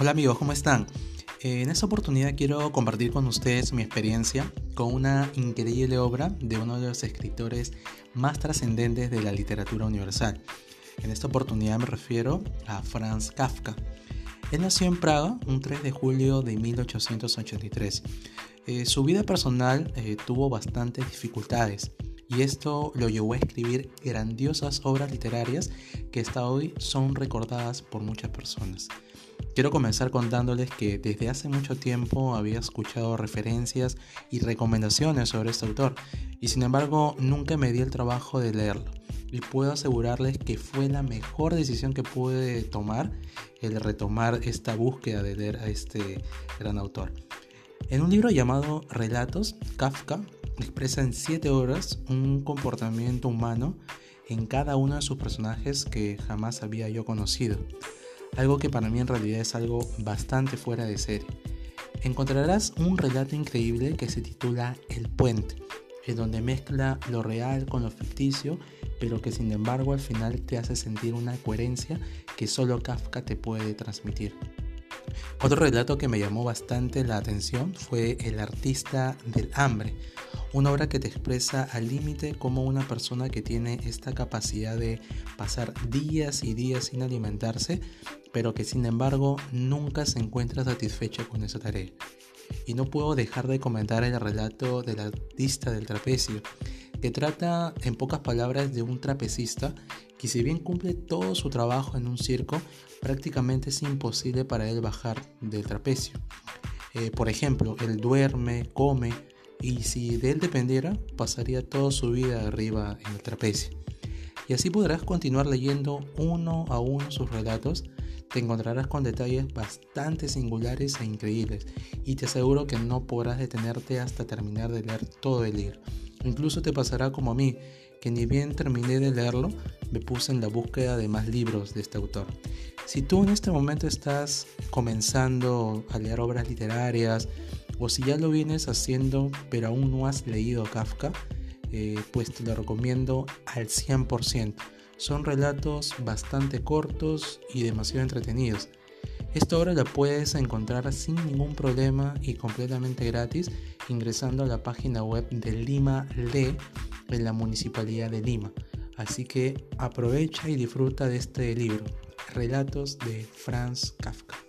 Hola amigos, ¿cómo están? Eh, en esta oportunidad quiero compartir con ustedes mi experiencia con una increíble obra de uno de los escritores más trascendentes de la literatura universal. En esta oportunidad me refiero a Franz Kafka. Él nació en Praga un 3 de julio de 1883. Eh, su vida personal eh, tuvo bastantes dificultades y esto lo llevó a escribir grandiosas obras literarias que hasta hoy son recordadas por muchas personas. Quiero comenzar contándoles que desde hace mucho tiempo había escuchado referencias y recomendaciones sobre este autor y sin embargo nunca me di el trabajo de leerlo y puedo asegurarles que fue la mejor decisión que pude tomar el retomar esta búsqueda de leer a este gran autor. En un libro llamado Relatos, Kafka expresa en siete horas un comportamiento humano en cada uno de sus personajes que jamás había yo conocido algo que para mí en realidad es algo bastante fuera de serie. Encontrarás un relato increíble que se titula El puente, en donde mezcla lo real con lo ficticio, pero que sin embargo al final te hace sentir una coherencia que solo Kafka te puede transmitir. Otro relato que me llamó bastante la atención fue El artista del hambre, una obra que te expresa al límite como una persona que tiene esta capacidad de pasar días y días sin alimentarse, pero que sin embargo nunca se encuentra satisfecha con esa tarea. Y no puedo dejar de comentar el relato del artista del trapecio, que trata en pocas palabras de un trapecista que si bien cumple todo su trabajo en un circo, prácticamente es imposible para él bajar del trapecio. Eh, por ejemplo, él duerme, come, y si de él dependiera, pasaría toda su vida arriba en el trapecio. Y así podrás continuar leyendo uno a uno sus relatos, te encontrarás con detalles bastante singulares e increíbles, y te aseguro que no podrás detenerte hasta terminar de leer todo el libro. Incluso te pasará como a mí, que ni bien terminé de leerlo, me puse en la búsqueda de más libros de este autor. Si tú en este momento estás comenzando a leer obras literarias, o si ya lo vienes haciendo pero aún no has leído Kafka, eh, pues te lo recomiendo al 100%. Son relatos bastante cortos y demasiado entretenidos. Esta obra la puedes encontrar sin ningún problema y completamente gratis ingresando a la página web de Lima Lee en la Municipalidad de Lima. Así que aprovecha y disfruta de este libro, Relatos de Franz Kafka.